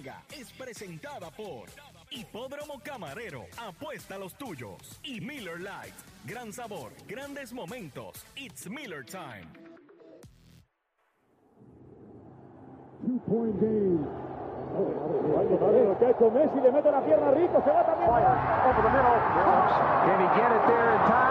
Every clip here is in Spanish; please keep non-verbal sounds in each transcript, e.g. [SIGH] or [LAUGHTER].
Mega es presentada por Hipódromo Camarero, apuesta a los tuyos. Y Miller Lite, gran sabor, grandes momentos. It's Miller Time. Two-point game. Muchacho Messi le mete la pierna rico, se va también. Can he get it there in time?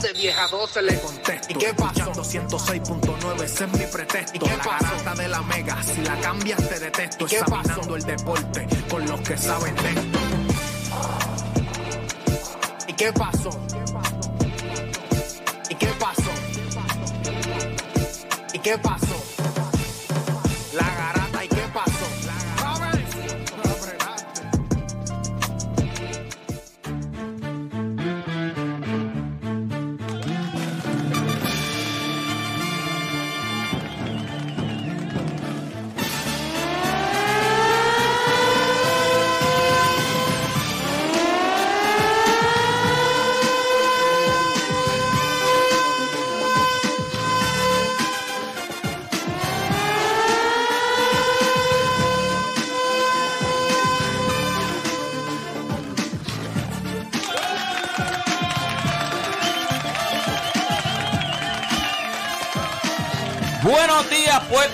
12, vieja 12 le contesto. ¿Y qué pasó? 106.9, ese es mi pretexto. ¿Y qué la garanta de la mega, si la cambias te detesto. ¿Qué Examinando pasó? el deporte con los que saben de esto. ¿Y qué pasó? ¿Y qué pasó? ¿Y qué pasó? ¿Y qué pasó?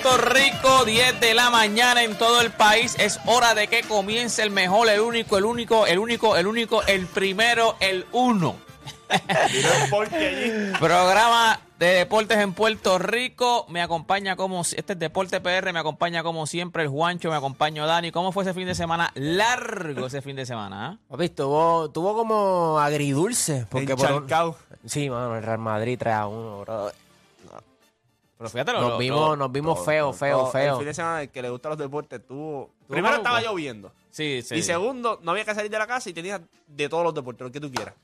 Puerto Rico, 10 de la mañana en todo el país. Es hora de que comience el mejor, el único, el único, el único, el único, el primero, el uno. [LAUGHS] Programa de deportes en Puerto Rico. Me acompaña como este es Deporte PR, me acompaña como siempre el Juancho, me acompaña Dani. ¿Cómo fue ese fin de semana? Largo ese fin de semana, ¿ah? Papi, tuvo, tuvo como agridulce. Porque por. Sí, mano, el Real Madrid 3 a 1, bro. Pero fíjate, lo- Nos lo- vimos, nos vimos Todo, feo, feo, todo. feo. El fin de semana, el que le gustan los deportes, tuvo. Primero estaba lloviendo. Sí, sí. Y segundo, no había que salir de la casa y tenías de todos los deportes, lo que tú quieras.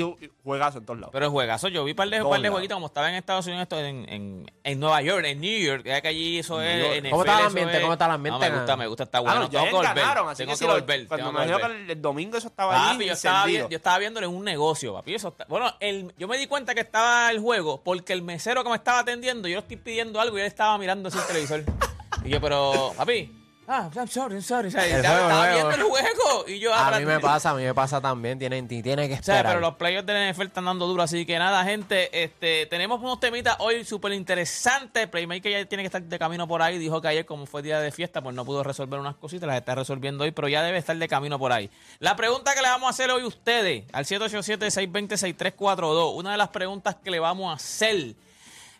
Y, juegazo en todos lados. Pero el juegazo, yo vi par de, Todos par de lados. jueguitos como estaba en Estados Unidos, esto en, en, en Nueva York, en New York, ya que allí eso es. NFL, ¿Cómo está el ambiente? es- ¿Cómo está el ambiente? No, me gusta, me gusta, está Ah, bueno. no, ya tengo que volver. ganaron, así tengo que que si volver. cuando tengo me imagino que el, el domingo eso estaba Papi, allí yo estaba, encendido. vi- yo estaba viéndolo en un negocio, papi. Eso está- bueno, el, yo me di cuenta que estaba el juego porque el mesero que me estaba atendiendo, yo le estoy pidiendo algo y él estaba mirando así el televisor. [LAUGHS] Y yo, pero, papi, ah, I'm sorry, I'm sorry. O sea, estaba, juego, viendo el juego. Y yo, ah, A mí me pasa, a mí me pasa también. Tiene, tiene que O sea, esperar. pero los playoffs del NFL están dando duro, así que nada, gente, este, tenemos unos temitas hoy súper interesantes. Playmaker ya tiene que estar de camino por ahí. Dijo que ayer, como fue día de fiesta, pues no pudo resolver unas cositas, las está resolviendo hoy, pero ya debe estar de camino por ahí. La pregunta que le vamos a hacer hoy a ustedes, al 787-620-6342, una de las preguntas que le vamos a hacer.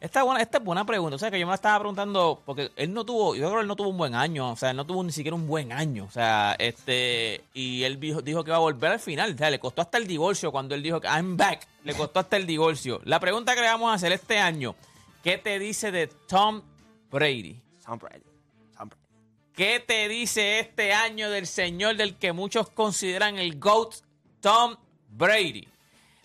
Esta, buena, esta es buena pregunta. O sea, que yo me la estaba preguntando, porque él no tuvo, yo creo que él no tuvo un buen año. O sea, él no tuvo ni siquiera un buen año. O sea, este, y él dijo, dijo que iba a volver al final. O sea, le costó hasta el divorcio cuando él dijo que I'm back. Le costó hasta el divorcio. La pregunta que le vamos a hacer este año, ¿qué te dice de Tom Brady? Tom Brady. Tom Brady. ¿Qué te dice este año del señor del que muchos consideran el GOAT, Tom Brady?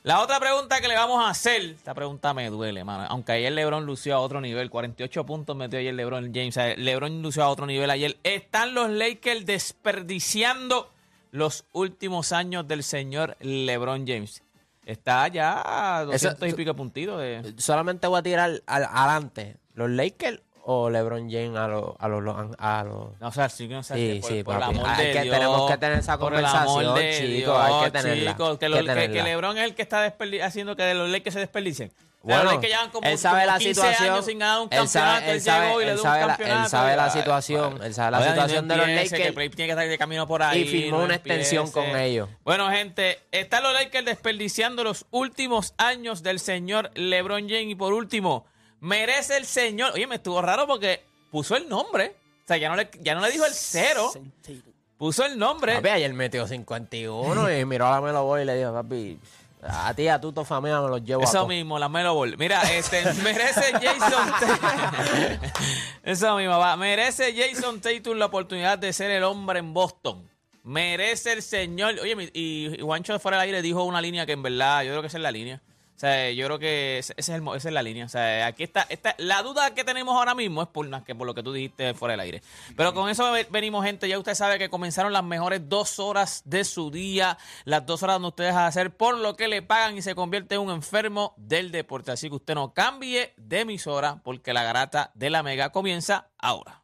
La otra pregunta que le vamos a hacer, esta pregunta me duele, mano. Aunque ayer LeBron lució a otro nivel, 48 puntos metió ayer LeBron James. O sea, LeBron lució a otro nivel ayer. Están los Lakers desperdiciando los últimos años del señor LeBron James. Está ya a 200 y pico puntitos de... Solamente voy a tirar al, adelante. ¿Los Lakers o LeBron James a los... A los, a los No, o sea, sí, que no sé, Sí, por, sí, por el papi. amor Hay de que- Dios, tenemos que tener esa el conversación, de chico, Dios, hay que tenerla, chico, que, lo- que que- que tenerla. LeBron es el que está haciendo que los Lakers se desperdicien. Los Lakers llevan como, él sabe como la 15 situación. años sin ganar un él sabe-. Él, él sabe- él dio sabe la-. Él sabe la situación. Él sabe la Oigan, situación no de los Que Lakers. Play tiene que estar de camino por ahí. Y firmó no una extensión con ellos. Bueno, gente, están los Lakers desperdiciando los últimos años del señor LeBron James. Y por último, merece el señor. Oye, me estuvo raro porque puso el nombre. O sea, ya no le, ya no le dijo el cero. Puso el nombre. Papi, ayer metió 51 y miró a la Melo Boy y le dijo, papi, a ti, a tu familia me los llevo Eso todos". mismo, la Melo Ball. Mira, este, [LAUGHS] merece Jason Tatum. [LAUGHS] Eso mismo, va. Merece Jason Tatum la oportunidad de ser el hombre en Boston. Merece el señor. Oye, y, y Juancho de fuera del aire dijo una línea que en verdad, yo creo que esa es la línea. O sea, yo creo que ese es el esa es la línea. O sea, aquí está, esta, la duda que tenemos ahora mismo es por que por lo que tú dijiste fuera del aire. Pero con eso ve- venimos, gente. Ya usted sabe que comenzaron las mejores dos horas de su día, las dos horas donde ustedes a hacer por lo que le pagan y se convierte en un enfermo del deporte. Así que usted no cambie de emisora porque la garata de la mega comienza ahora.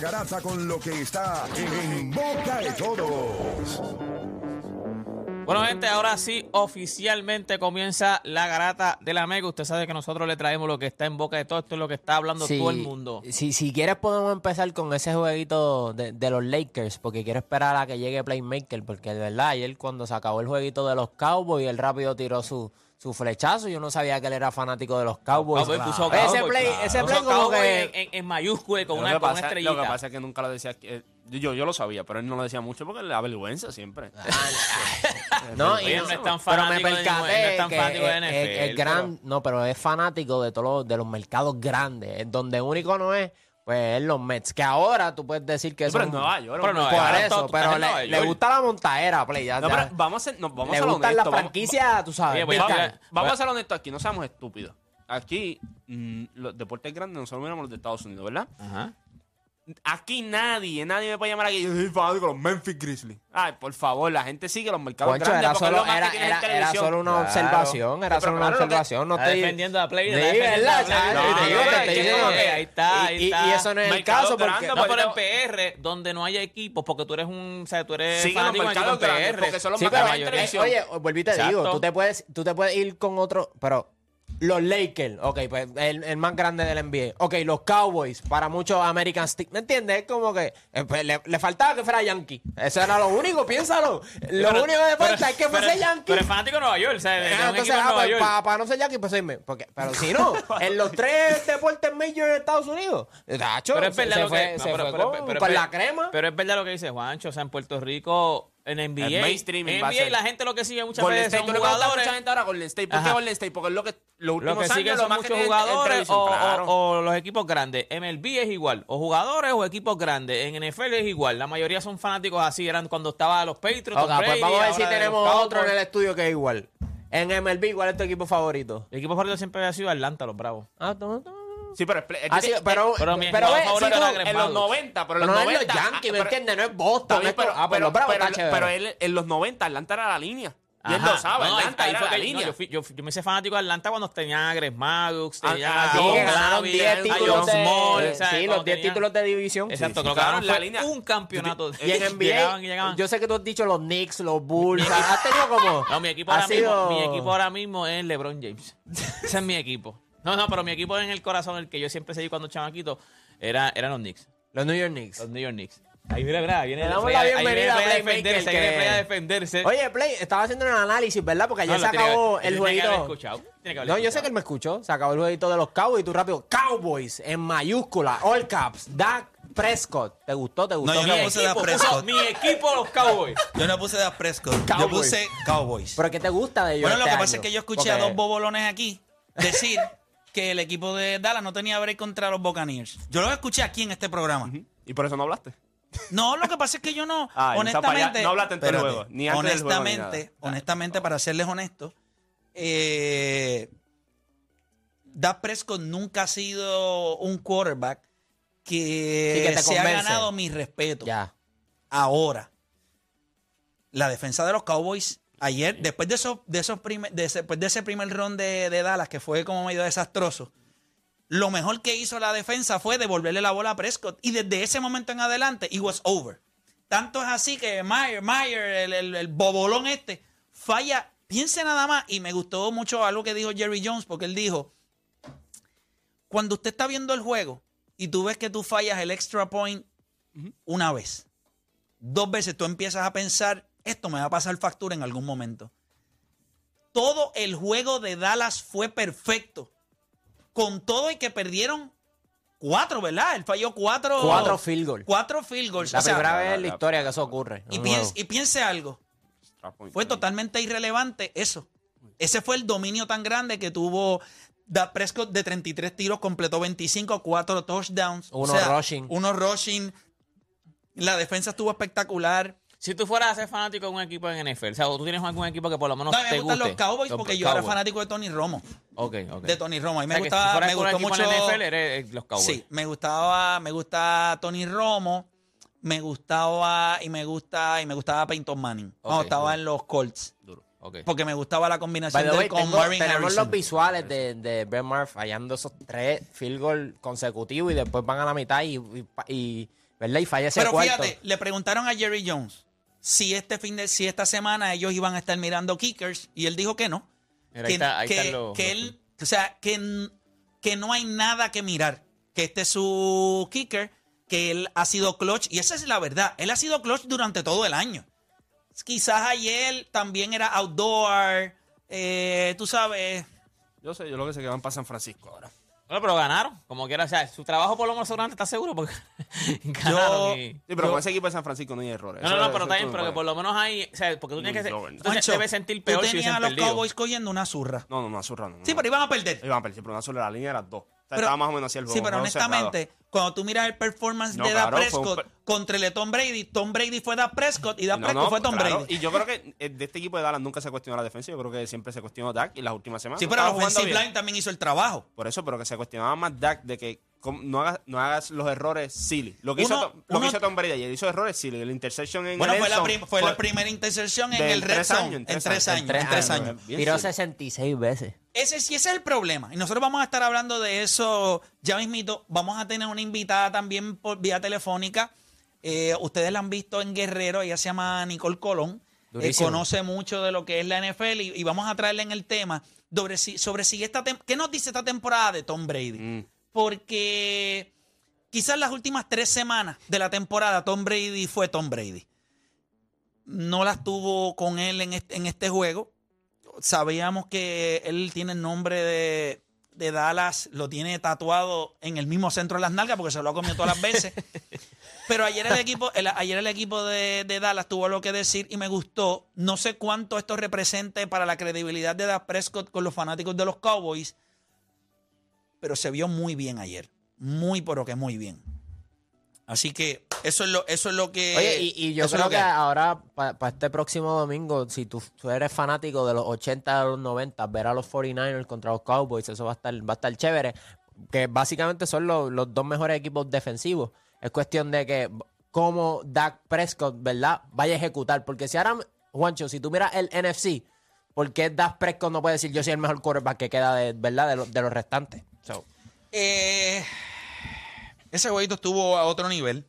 garata con lo que está en boca de todos. Bueno, gente, ahora sí, oficialmente comienza la garata de la mega. Usted sabe que nosotros le traemos lo que está en boca de todo. Esto es lo que está hablando Sí, todo el mundo. Si, si quieres podemos empezar con ese jueguito de, de los Lakers, porque quiero esperar a que llegue Playmaker, porque de verdad ayer cuando se acabó el jueguito de los Cowboys, él rápido tiró su, su flechazo. Yo no sabía que él era fanático de los Cowboys. Puso ese play, claro. ese Puso play como que... en, en- en mayúscula y con una, con una estrellita. Lo que pasa es que nunca lo decía. eh, yo, yo lo sabía, pero él no lo decía mucho porque le da vergüenza siempre. [LAUGHS] No, Oye, y no es tan pero me fanático de ningún- no es percaté fanático de es- es- NFL, es gran, no, pero es fanático de todos los, de los mercados grandes, en donde único no es, pues es los Mets, que ahora tú puedes decir que Sí, pero son- en Nueva York. Pero hombre. no, por eso, pero Nueva le, le York. gusta la montadera, play, ya, No, ya. pero vamos a ser, no, vamos le a ser gustan las honestos, vamos- tú sabes. Oye, pues, Vamos, a ser honestos aquí, no seamos estúpidos. Aquí, mm, los deportes grandes nosotros miramos los de Estados Unidos, ¿verdad? Ajá. Aquí nadie, nadie me puede llamar aquí. Yo soy fanático de los Memphis Grizzlies. Ay, por favor, la gente sigue los mercados Juancho, grandes era porque es solo, lo más era, que tienen era- en era solo una Claro. observación, era solo una claro, observación. No estoy defendiendo a Play. Sí, ¿verdad? ahí está, ahí está. y eso no es el caso porque... No, pero en PR, donde no haya equipos, porque tú eres un, o sea, tú eres Sigue los de mercados grandes, PR. porque son los eh, televisión. oye, volví y te digo, Exacto. tú te puedes, tú te puedes ir con otro, pero los Lakers, ok, pues el, el más grande del NBA, ok, los Cowboys, para muchos American Stick, ¿me entiendes? Es como que eh, pues, le, le faltaba que fuera Yankee, eso era lo único, piénsalo, lo Pero- único que falta es que fuese pero- Yankee. Pero es fanático de Nueva York, o sea, Ah, entonces, ah, pues, para no ser Yankee, pues irme. Porque, pero si no, [LAUGHS] en los tres deportes major de Estados Unidos, tacho, Pero es verdad se lo fue, que... se no, pero- fue pero- con, pero- con pero- la crema. Pero es verdad lo que dice Juancho, o sea, en Puerto Rico, en NBA, El mainstream en va a NBA ser- la gente lo que sigue muchas Golden veces State, son jugadores... mucha gente ahora Golden State. ¿Por qué Ajá. Golden State? Porque es lo que los últimos Lo que años siguen son muchos en- en jugadores o, o- claro. o los equipos grandes. MLB es igual. O jugadores o equipos grandes. En NFL es igual. La mayoría son fanáticos así. Eran cuando estaba los Patriots. Ok, Tom pues Brady, vamos a ver si tenemos otro en el estudio que es igual. En MLB, ¿cuál es tu equipo favorito? El equipo favorito siempre ha sido Atlanta, los Bravos. Ah, no, no. Sí, pero... es- Ah, sí, es- pero, pero mi pero ve, favorito tú- en los Maddux. 90, pero en los no 90... es los Yankees, ¿me pero- entiendes? No es Boston. pero, ah, él en los 90 Atlanta era la línea. Y él Ajá. lo sabe, No, Atlanta ahí era fue la que- no, línea. yo, fui- yo, yo me hice fanático de Atlanta cuando tenía a Greg Maddux, Ah, tenía ah, a sí, John que ganaron Glavine, 10 a títulos John de, Small, sí, los 10 tenía- títulos de división. Exacto, lo ganaron la línea- un campeonato. Y en NBA, Llegaban y llegaban. yo sé que tú has dicho los Knicks, los Bulls, has tenido como... No, mi equipo, ha ahora sido- mismo, mi equipo ahora mismo es LeBron James. [LAUGHS] Ese es mi equipo. No, no, pero mi equipo en el corazón, el que yo siempre seguí cuando chamaquito, era, eran los Knicks. Los New York Knicks. Los New York Knicks. Ahí viene, mira, viene Le damos Play- la ahí viene bienvenida a Play a defenderse, ahí que- viene Play a defenderse. Oye, Play, estaba haciendo un análisis, ¿verdad? Porque ayer No, se que acabó el jueguito. escuchado, tiene que haber No, yo sé escuchado. que él me escuchó. Se acabó el jueguito de los Cowboys y tú rápido, Cowboys, en mayúscula, all caps, Dak Prescott. ¿Te gustó? ¿Te gustó? yo no puse Dak Prescott. mi equipo los Cowboys. Yo no puse Dak Prescott, yo Cowboys. puse Cowboys. ¿Pero qué te gusta de ellos Bueno, lo este que pasa año? es que yo escuché a dos bobolones aquí decir que el equipo de Dallas no tenía break contra los Buccaneers. Yo lo escuché aquí en este programa. Y por eso no hablaste. No, lo que pasa es que yo no, [LAUGHS] Ah, en honestamente, no hablaste Espérate. juego, ni antes del juego, ni honestamente, nada. honestamente, para serles honestos, eh, Dak Prescott nunca ha sido un quarterback que, Sí, que te se ha ganado mi respeto. Ya. Ahora, la defensa de los Cowboys ayer, después de esos, de esos primer- de ese, después de ese primer round de, de Dallas, que fue como medio desastroso, lo mejor que hizo la defensa fue devolverle la bola a Prescott. Y desde ese momento en adelante, it was over. Tanto es así que Meyer, Meyer, el, el- el bobolón este, falla. Piense nada más. Y me gustó mucho algo que dijo Jerry Jones, porque él dijo: Cuando usted está viendo el juego y tú ves que tú fallas el extra point una vez, dos veces tú empiezas a pensar, esto me va a pasar factura en algún momento. Todo el juego de Dallas fue perfecto. Con todo y que perdieron cuatro, ¿verdad? Él falló cuatro. Cuatro field goals. Cuatro field goals. La O sea, primera vez en la historia que eso ocurre. y, piense, juego. y piense algo. Fue totalmente irrelevante eso. Ese fue el dominio tan grande que tuvo Dak Prescott de 33 tiros, completó 25, 4 touchdowns. Uno rushing. Uno rushing. La defensa estuvo espectacular. Si tú fueras a ser fanático de un equipo en NFL, o sea, o tú tienes algún equipo que por lo menos No, a mí te me gustan guste. los Cowboys porque yo era Cowboys. fanático de Tony Romo. Ok, ok. De Tony Romo. A mí O sea, me que si gustaba, fuera me gustó mucho. en NFL, eres eh, los Cowboys. Sí, me gustaba, me gusta Tony Romo, me gustaba y me gusta y me gustaba Peyton Manning. cuando Ok, estaba duro. en los Colts. Duro. Ok. Porque me gustaba la combinación By the de way, con tengo- Marvin tenemos Harrison. los visuales de, de Brett Maher fallando esos tres field goal consecutivos y después van a la mitad y, y, y- ¿verdad? y falla ese Pero cuarto. fíjate, le preguntaron a Jerry Jones si este fin de si esta semana ellos iban a estar mirando kickers y él dijo que no. Mira, que, ahí está- ahí que- están los- que los- él, o sea, que, que no hay nada que mirar, que este es su kicker, que él ha sido clutch y esa es la verdad, él ha sido clutch durante todo el año. Quizás ayer también era outdoor, eh, tú sabes, Yo sé, yo lo que sé que van para San Francisco ahora. Bueno, pero ganaron. Como quiera, o sea, su trabajo por lo menos seguramente está seguro porque [LAUGHS] ganaron. y- Sí, pero con ese equipo de San Francisco no hay errores. No, no, no, eso pero está tú bien, pero que por lo menos hay. O sea, porque tú tienes que ser. Jordan. Tú debes sentir tú peor si tenías a los perdido. Cowboys cogiendo una zurra. No, no, no, azurra no. Sí, no. pero iban a perder. Iban a perder, pero una sola la línea era dos. Pero- estaba más o menos así el juego. Sí, pero juego cerrado. honestamente, cuando tú miras el performance No, de Dak claro, un Prescott per- contra el de Tom Brady, Tom Brady fue Dak Prescott y Dak No, Prescott no, fue Tom claro. Brady. Y yo creo que eh, de este equipo de Dallas nunca se cuestionó la defensa. Yo creo que siempre se cuestionó Dak y las últimas semanas. Sí, pero la offensive bien. line también hizo el trabajo. Por eso, pero que se cuestionaba más Dak de que no hagas, no hagas los errores silly. Lo que, Uno- hizo, Tom- lo uno- que hizo Tom Brady ayer, hizo errores silly. El interception en Bueno, el fue, la, prim- fue la primera intercepción en el red tres zone. años, en tres años. En tres años. Tiró silly. 66 veces. Ese sí ese es el problema. Y nosotros vamos a estar hablando de eso ya mismito. Vamos a tener una invitada también por vía telefónica. Eh, ustedes la han visto en Guerrero. Ella se llama Nicole Colón. Eh, conoce mucho de lo que es la NFL y, y vamos a traerle en el tema sobre si, sobre si esta ¿Qué nos dice esta temporada de Tom Brady? Mm. Porque quizás las últimas tres semanas de la temporada Tom Brady fue Tom Brady. No las tuvo con él en este, en este juego. Sabíamos que él tiene el nombre de, de Dallas, lo tiene tatuado en el mismo centro de las nalgas porque se lo ha comido todas las veces. [LAUGHS] Pero ayer el equipo, el- ayer el equipo de, de Dallas tuvo lo que decir y me gustó. No sé cuánto esto represente para la credibilidad de Dak Prescott con los fanáticos de los Cowboys, pero se vio muy bien ayer. Muy, pero que muy bien. Así que eso es lo, eso es lo que. Oye, y, y yo creo lo que, ahora, para este próximo domingo, si tú, tú eres fanático de los 80 a los 90, ver a los 49ers contra los Cowboys, eso va a estar, va a estar chévere. Que básicamente son los, los dos mejores equipos defensivos. Es cuestión de que cómo Dak Prescott, ¿verdad? Vaya a ejecutar. Porque si ahora, Juancho, si tú miras el NFC, ¿por qué Dak Prescott no puede decir yo soy el mejor quarterback que queda de, ¿verdad? De, los- de los restantes. So, Eh, ese jueguito estuvo a otro nivel.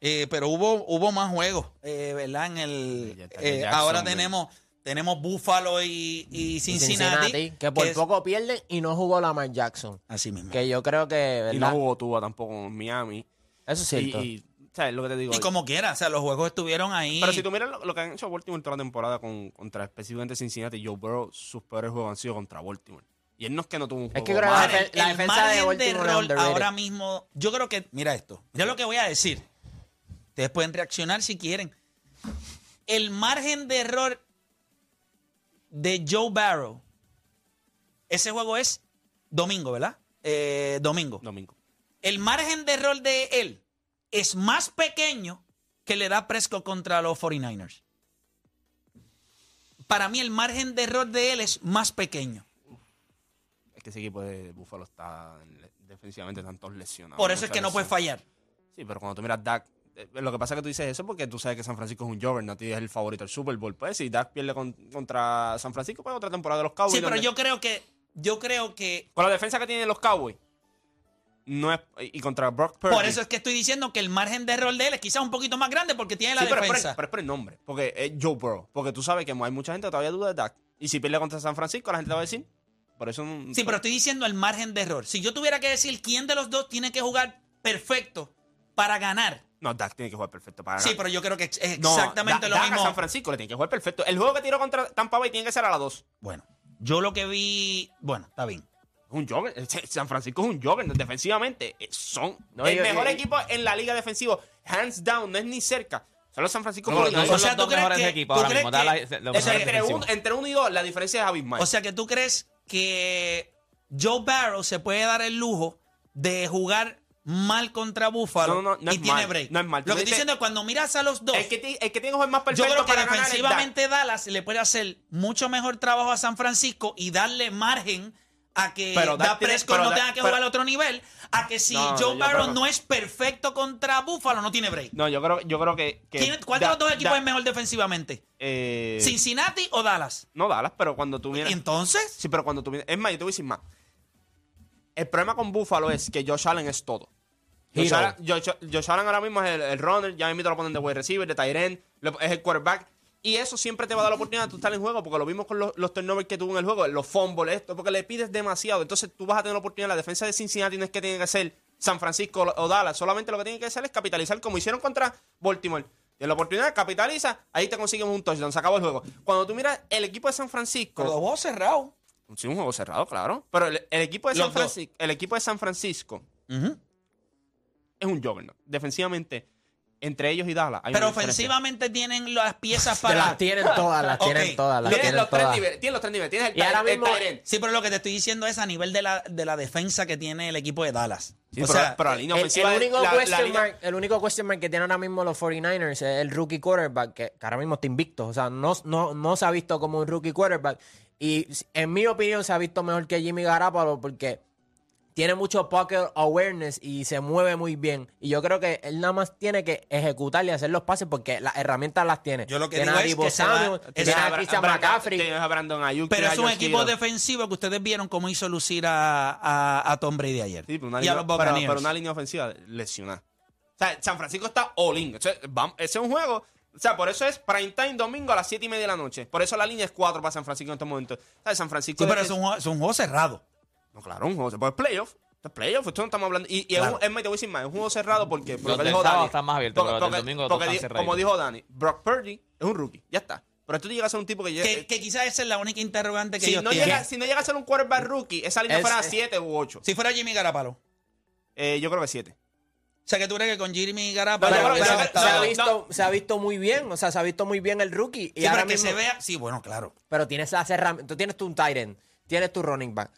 Eh, pero hubo, hubo más juegos, eh, ¿verdad? En el, eh, ahora tenemos, tenemos Buffalo y, y Cincinnati. que por es- poco pierden y no jugó Lamar Jackson. Así mismo. Que yo creo que, Y ¿verdad? no jugó Tua tampoco en Miami. Eso es Y, cierto. y, ¿sabes lo que te digo? Y como quiera, o sea, los juegos estuvieron ahí. Pero si tú miras lo, lo que han hecho Baltimore toda la temporada con, contra específicamente Cincinnati, Joe Burrow, sus peores juegos han sido contra Baltimore. Y él no es que no tuvo un Es juego que creo malo. que el, la defensa de margen de, Baltimore es error underrated. ahora mismo, yo creo que, mira esto, mira lo que voy a decir. Ustedes pueden reaccionar si quieren. El margen de error de Joe Barrow, ese juego es domingo, ¿verdad? Eh, domingo. Domingo. El margen de error de él es más pequeño que le da Prescott contra los 49ers. Para mí el margen de error de él es más pequeño. que ese equipo de Buffalo está defensivamente tantos lesionados. Por eso es que no lesiones. fallar. Sí, pero cuando tú miras Dak, lo que pasa es que tú dices eso porque tú sabes que San Francisco es un juggernaut y es el favorito del Super Bowl. Pues si Dak pierde con- contra San Francisco, pues otra temporada de los Cowboys. Sí, pero donde- yo creo que, yo creo que Con la defensa que tienen los Cowboys, no es, y contra Brock Purdy. por eso es que estoy diciendo que el margen de error de él es quizás un poquito más grande porque tiene la Sí, pero, es por defensa. pero es por el nombre, porque es Joe Burrow. Porque tú sabes que hay mucha gente que todavía duda de Dak. Y si pierde contra San Francisco, la gente te va a decir. Por eso. Sí, pero estoy diciendo el margen de error. Si yo tuviera que decir quién de los dos tiene que jugar perfecto para ganar. No, Dak tiene que jugar perfecto para Sí, pero yo creo que es No, exactamente Da- lo Dak a mismo. San Francisco le tiene que jugar perfecto. El juego que tiró contra Tampa Bay tiene que ser a las 2. Bueno, yo lo que vi, bueno, está bien. Es un jogger. San Francisco es un jogger defensivamente. eh, Son No, el mejor equipo en la liga defensiva. Hands down, no es ni cerca. Son los San Francisco No, no 49ers. son O sea, los ¿tú dos crees mejores que- equipos ahora mismo. que- o sea, entre, un- entre uno y dos, la diferencia es abismal. O sea que tú crees que Joe Barrow se puede dar el lujo de jugar mal contra Buffalo No, no, no y tiene mal, break. no es mal. Lo que estoy diciendo es cuando miras a los dos, el, que, ti- el que tiene que más yo perfecto creo que para defensivamente Dallas le puede hacer mucho mejor trabajo a San Francisco y darle margen a que Pero tiene- Prescott no tenga que pero- jugar a otro nivel, a que si No, no, Joe yo Barrow creo- no es perfecto contra Buffalo, no tiene break. No, yo creo, yo creo que. que ¿Quién- ¿Cuál de Da- los dos equipos Da- es mejor defensivamente? eh, ¿Cincinnati o Dallas? No Dallas, pero cuando tú ¿Y miras. entonces? Sí, pero cuando tú miras. Es más, yo te voy a decir más. El problema con Buffalo es que Josh Allen es todo. Josh. Allen, Josh, Josh Allen ahora mismo es el, el runner, ya mismo lo ponen de wide receiver, de tight end, es el quarterback. Y eso siempre te va a dar la oportunidad de tú estar en juego, porque lo vimos con los, los turnovers que tuvo en el juego, los fumbles, esto, porque le pides demasiado. Entonces tú vas a tener la oportunidad. La defensa de Cincinnati no es que tiene que ser San Francisco o- Dallas, solamente lo que tiene que hacer es capitalizar, como hicieron contra Baltimore. Tienes la oportunidad, capitaliza, ahí te consigues un touchdown, se acabó el juego. Cuando tú miras el equipo de San Francisco. Pero los juegos cerrados. Sí, un juego cerrado, claro. Pero el, el equipo, de Los San. Francisco, el equipo de San Francisco es un juggernaut. Defensivamente, entre ellos y Dallas. hay Pero ofensivamente tienen las piezas Las para. tienen todas, las tienen todas, las tienen los, tres todas. niveles, tienes los tres niveles. Tienes el, Y ahora el mismo-. Sí, pero lo que te estoy diciendo es a nivel de la, de la defensa que tiene el equipo de Dallas. Sí, o pero, sea, pero la línea El, ofensiva. el único la- la question línea- mark, el único question mark que tienen ahora mismo los 49ers es el rookie quarterback, que, ahora mismo está invicto. O sea, no, no, no se ha visto como un rookie quarterback. Y en mi opinión se ha visto mejor que Jimmy Garoppolo porque tiene mucho pocket awareness y se mueve muy bien. Y yo creo que él nada más tiene que ejecutar y hacer los pases porque las herramientas las tiene. Yo lo que tiene digo a es que va- Samuel, tiene a Christian McCaffrey. A Brandon Ayuk. pero es a un equipo defensivo que ustedes vieron cómo hizo lucir a, a, a Tom Brady ayer. Sí, pero una, y a línea, los pero, Buccaneers. pero una línea ofensiva lesionada. O sea, San Francisco está all in. O sea, vamos- ese es un juego. O sea, por eso es prime time domingo a las 7 y media de la noche. Por eso la línea es 4 para San Francisco en estos momentos. O sea, San Francisco. Sí, pero es- es un, es un juego cerrado. No, claro, un juego. Pues playoff. Esto es playoff. Esto no estamos hablando. Y, y es, Claro. un, es más, te voy a decir más. Es un juego cerrado porque. por lo que dijo Dani, están más los del domingo porque di-. Como dijo Dani, Brock Purdy es un rookie. Ya está. Pero tú llegas a ser un tipo que llega. Que, que quizás esa es la única interrogante que si, ellos no tienen. llega, si no llega a ser un quarterback rookie, esa línea Es- fuera es- 7 u 8. Si fuera Jimmy Garapalo. Eh, yo creo que 7. O sea, que tú crees que con Jimmy No, Garapalo se- se, ha no, visto, se ha visto muy bien, o sea, se ha visto muy bien el rookie. Y Sí, ahora pero que mismo- se vea. Sí, bueno, claro. Pero tienes las herramientas. Tú tienes tu tight end, tienes tu running back,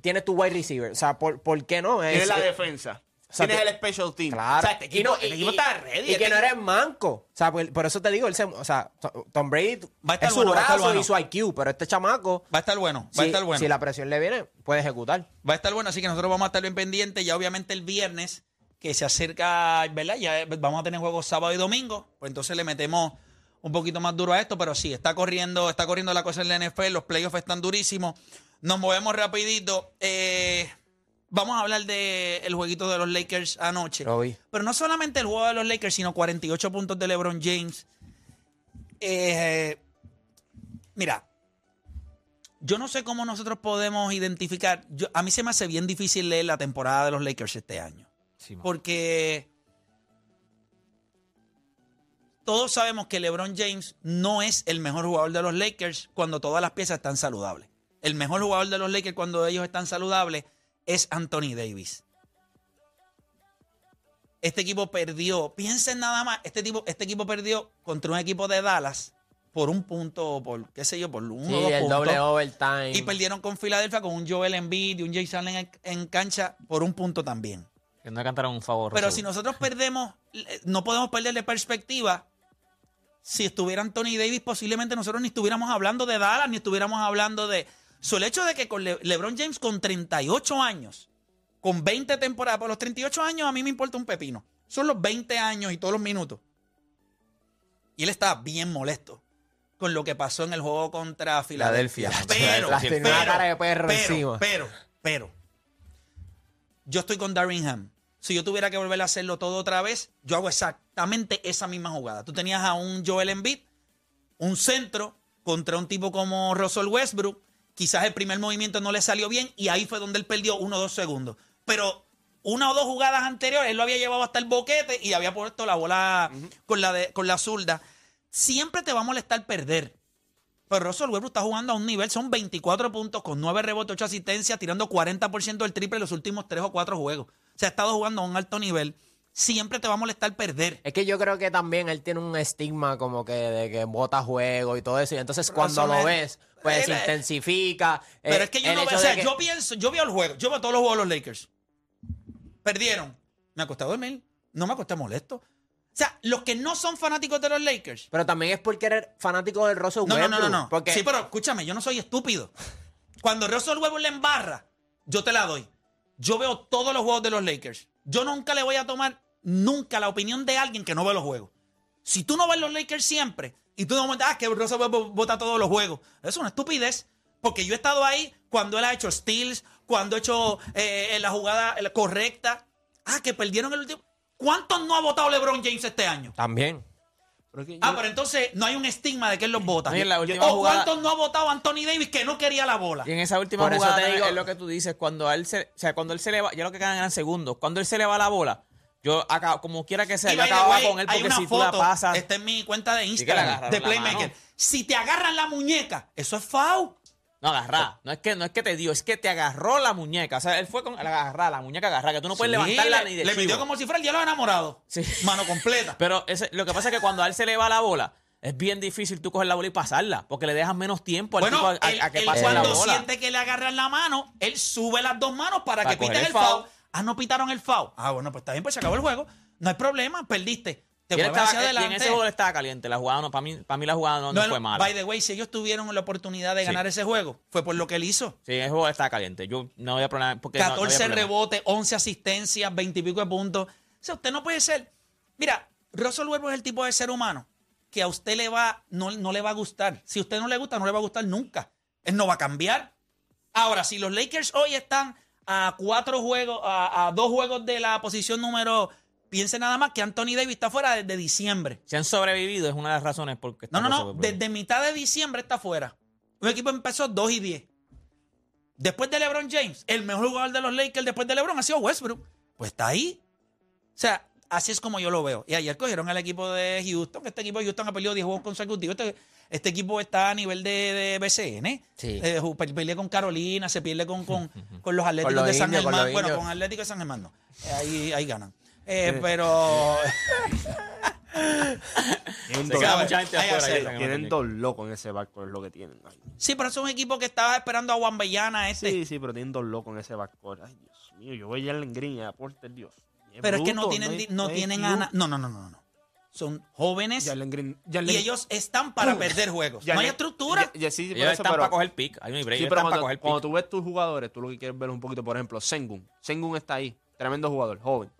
tienes tu wide receiver. O sea, ¿por, por qué no? Tienes Es- la eh, defensa. sea, Tienes el special team. Claro. O sea, este Y equipo, no- el y- equipo y- está ready. Y que Este no equipo- eres manco. O sea, por, por eso te digo, él se- o sea, To- Tom Brady Va a estar es su bueno, va a estar brazo bueno. y su IQ, pero este chamaco, Va a estar bueno. Va a estar bueno. si la presión le viene, puede ejecutar. Va a estar bueno, así que nosotros vamos a estar bien pendientes. Ya obviamente el viernes, que se acerca, ¿verdad? Ya vamos a tener juegos sábado y domingo. Pues entonces le metemos un poquito más duro a esto, pero sí, está corriendo, está corriendo la cosa en la NFL, los playoffs están durísimos. Nos movemos rapidito. Eh, vamos a hablar del el jueguito de los Lakers anoche. Lo vi. Pero no solamente el juego de los Lakers, sino 48 puntos de LeBron James. Eh, mira, yo no sé cómo nosotros podemos identificar. Yo, a mí se me hace bien difícil leer la temporada de los Lakers este año. Sí. Porque todos sabemos que LeBron James no es el mejor jugador de los Lakers cuando todas las piezas están saludables. El mejor jugador de los Lakers cuando ellos están saludables es Anthony Davis. Este equipo perdió, piensen nada más, este, tipo, este equipo perdió contra un equipo de Dallas por un punto, o por qué sé yo, por uno Sí, o dos el puntos. doble overtime. Y perdieron con Filadelfia con un Joel Embiid y un Jay Allen en, en cancha por un punto también. Que no le cantaron un favor. Pero seguro. si nosotros perdemos, eh, no podemos perderle perspectiva. Si estuviera Anthony Davis, posiblemente nosotros ni estuviéramos hablando de Dallas, ni estuviéramos hablando de. So, el hecho de que con Le- LeBron James con 38 años, con 20 temporadas, por los 38 años a mí me importa un pepino. Son los 20 años y todos los minutos. Y él estaba bien molesto con lo que pasó en el juego contra Filadelfia. Pero, pero, pero, yo estoy con Darringham. Si yo tuviera que volver a hacerlo todo otra vez, yo hago exactamente esa misma jugada. Tú tenías a un Joel Embiid, un centro contra un tipo como Russell Westbrook. Quizás el primer movimiento no le salió bien y ahí fue donde él perdió uno o dos segundos. Pero una o dos jugadas anteriores, él lo había llevado hasta el boquete y había puesto la bola con, la de, con la zurda. Siempre te va a molestar perder. Pero Russell Westbrook está jugando a un nivel, son 24 puntos con 9 rebotes, 8 asistencias, tirando 40% del triple en los últimos 3 o 4 juegos. O sea, ha estado jugando a un alto nivel. Siempre te va a molestar perder. Es que yo creo que también él tiene un estigma como que de que bota juego y todo eso. Y entonces cuando lo ves, pues se intensifica. Pero Eh, es que yo no veo, o sea, que- yo pienso, yo veo el juego, yo veo todos los juegos de los Lakers. Perdieron. Me acosté a dormir. No me acosté molesto. O sea, los que no son fanáticos de los Lakers. Pero también es porque eres fanático del Russell No, no, no, no, Westbrook, no. Porque Sí, pero escúchame, yo no soy estúpido. Cuando Russell Westbrook le embarra, yo te la doy. Yo veo todos los juegos de los Lakers. Yo nunca le voy a tomar nunca la opinión de alguien que no ve los juegos. Si tú no ves los Lakers siempre y tú no me ah, que Russell vota todos los juegos, eso es una estupidez. Porque yo he estado ahí cuando él ha hecho steals, cuando ha hecho eh, la jugada eh, correcta. Ah, que perdieron el último. ¿Cuántos no ha votado LeBron James este año? También. Ah, pero entonces no hay un estigma de que él los vota. No, y en la última ¿O jugada- cuántos no ha votado Anthony Davis que no quería la bola? Y en esa última Por eso jugada te también digo- es lo que tú dices, cuando él se, o sea, cuando él se le va, ya lo que quedan eran segundos, cuando él se le va la bola, yo acá, como quiera que sea, Y yo acababa way, con él porque si tú la pasas, Está en mi cuenta de Instagram, de la Playmaker. Si te agarran la muñeca, eso es foul. no agarrá, no es que no es que te dio, es que te agarró la muñeca, o sea, él fue con la agarrá, la muñeca agarrá, que tú no puedes Sí, levantarla le, ni de le chivo. como si fuera el diablo enamorado. Sí. Mano completa. [LAUGHS] Pero ese- lo que pasa es que cuando a él se le va la bola, es bien difícil tú coger la bola y pasarla, porque le dejas menos tiempo al bueno, tipo a, él, a que él pase la cuando bola. siente que le agarran la mano, él sube las dos manos para, Para que piten el el foul. Ah, no pitaron el foul. Ah, bueno, pues está bien, pues se acabó el juego. No hay problema, perdiste. Te mueves estaba- hacia y en adelante. ese juego él estaba caliente, la jugada no, para mí, para mí la jugada no, no No, fue no, mala. By the way, si ellos tuvieron la oportunidad de Sí. ganar ese juego, fue por lo que él hizo. Sí, ese juego estaba caliente. Yo no había problema. Porque no- no había 14 problema. rebotes, 11 asistencias, 20 y pico de puntos. O sea, usted no puede ser. Mira, Russell Westbrook es el tipo de ser humano que a usted le va, no, no le va a gustar. Si a usted no le gusta, no le va a gustar nunca. Él no va a cambiar. Ahora, si los Lakers hoy están a cuatro juegos, a, a dos juegos de la posición número, piense nada más que Anthony Davis está fuera desde diciembre. Si han sobrevivido es una de las razones por qué No, no, no. Desde mitad de diciembre está fuera. Un equipo empezó 2 y 10. Después de LeBron James, el mejor jugador de los Lakers después de LeBron ha sido Westbrook. Pues está ahí. O sea, así es como yo lo veo. Y ayer cogieron al equipo de Houston, que este equipo de Houston ha perdido 10 juegos consecutivos. Este, este equipo está a nivel de, de BCN. Sí. Eh, pelea con Carolina, se pierde con, con, [LAUGHS] con los Atléticos los de San con Germán. Bueno, indios. con Atlético de San Germán no. Eh, ahí, ahí ganan. Eh, pero. [LAUGHS] Tienen dos- locos en ese barco, es lo que tienen. Ay, Sí, pero es un equipo que estaba esperando a Juan Bellana este. sí, sí, pero tienen dos locos en ese barco. Ay, Dios mío, yo voy a Jalen Green a Porter, Dios. Pero es que no tienen, no hay tienen IQ. a na- No, no, no, no, no. Son jóvenes Jalen Green. y ellos están para perder juegos. Jalen- no hay estructura. Ellos eso, están pero- para coger pick. Hay un break. Sí, pero cuando, coger cuando pick. tú ves tus jugadores, tú lo que quieres ver un poquito, por ejemplo, Sengun. Sengun está ahí, tremendo jugador, joven.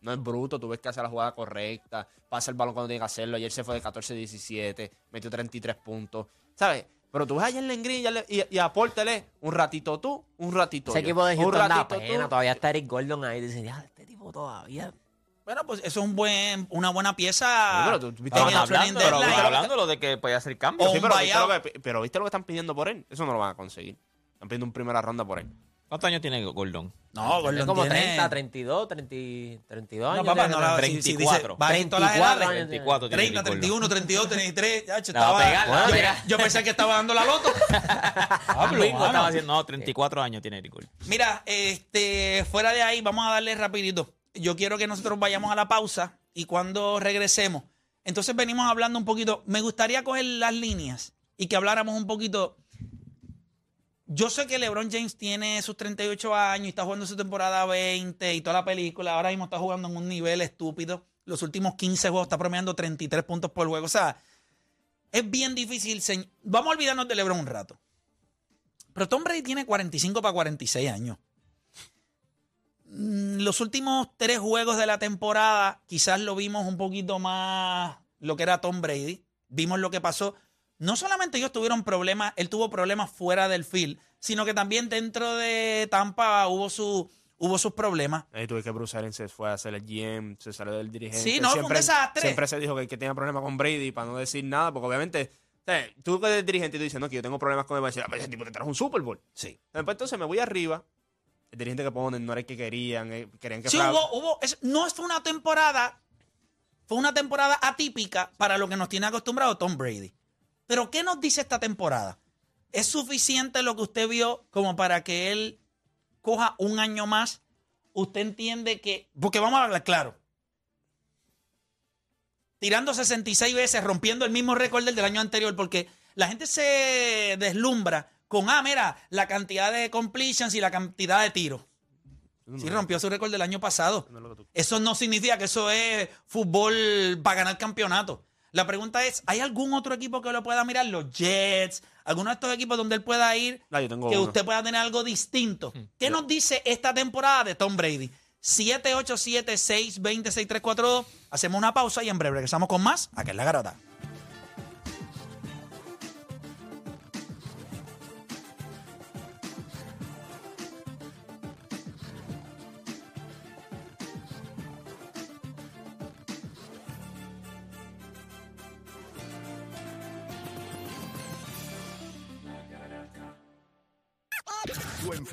No es bruto, tú ves que hace la jugada correcta, pasa el balón cuando tiene que hacerlo. Ayer se fue de 14-17, metió 33 puntos, ¿sabes? Pero tú ves a Jalen Green y, y, y apórtale un ratito tú, un ratito Ese yo. equipo de Un Houston da ratito pena. tú. Todavía está Eric Gordon ahí. Dicen, ya, este tipo todavía. Bueno, pues eso es un buen, una buena pieza. Pero tú- viste hablando, pero de que podía hacer cambio. O Sí, un pero viste, lo que, pero viste lo que están pidiendo por él. Eso no lo van a conseguir. Están pidiendo una primera ronda por él. ¿Cuántos años tiene Gordon? No, Gordon como tiene- 30, 32, 30, 32 No, años. papá, no que la tener. si- si dice, 34. vas en todas las 34 edades. años. 24 tiene 30, Rick Gordon. 31, 32, 33. Ya, yo, a estaba, yo, yo pensé que estaba dando la loto. [LAUGHS] Pablo, Bingo mano. estaba haciendo, no, 34 años tiene Eric. Mira, este, fuera de ahí, vamos a darle rapidito. Yo quiero que nosotros vayamos a la pausa y cuando regresemos, entonces venimos hablando un poquito. Me gustaría coger las líneas y que habláramos un poquito. Yo sé que LeBron James tiene sus 38 años y está jugando su temporada 20 y toda la película. Ahora mismo está jugando en un nivel estúpido. Los últimos 15 juegos está promediando 33 puntos por juego. O sea, es bien difícil. Vamos a olvidarnos de LeBron un rato. Pero Tom Brady tiene 45 para 46 años. Mm, Los últimos tres juegos de la temporada, quizás lo vimos un poquito más lo que era Tom Brady. Vimos lo que pasó. No solamente ellos tuvieron problemas, él tuvo problemas fuera del field, sino que también dentro de Tampa hubo, su, hubo sus problemas. Ahí tuve que Bruce Arians se fue a hacer el GM, se salió del dirigente. Sí, no, fue un desastre. Siempre se dijo que, que tenía problemas con Brady para no decir nada, porque obviamente, tú que eres dirigente y tú dices, no, que yo tengo problemas con a decir, ah, pues ese tipo te trajo un Super Bowl. Sí. Después entonces me voy arriba, el dirigente que ponen no era el que querían, eh, querían que Sí, hubo, hubo, es- no fue una temporada, fue una temporada atípica para lo que nos tiene acostumbrado Tom Brady. Pero ¿qué nos dice esta temporada? ¿Es suficiente lo que usted vio como para que él coja un año más? Usted entiende que, porque vamos a hablar claro, tirando 66 veces, rompiendo el mismo récord del del año anterior, porque la gente se deslumbra con, ah, mira, la cantidad de completions y la cantidad de tiros. Sí, rompió su récord del año pasado. No Eso no significa que eso es fútbol para ganar campeonato. La pregunta es, ¿hay algún otro equipo que lo pueda mirar? Los Jets, alguno de estos equipos donde él pueda ir, Ah, yo tengo que uno. usted pueda tener algo distinto. ¿Qué nos dice esta temporada de Tom Brady? 787-620-6342. Hacemos una pausa y en breve regresamos con más. Acá en La Garata.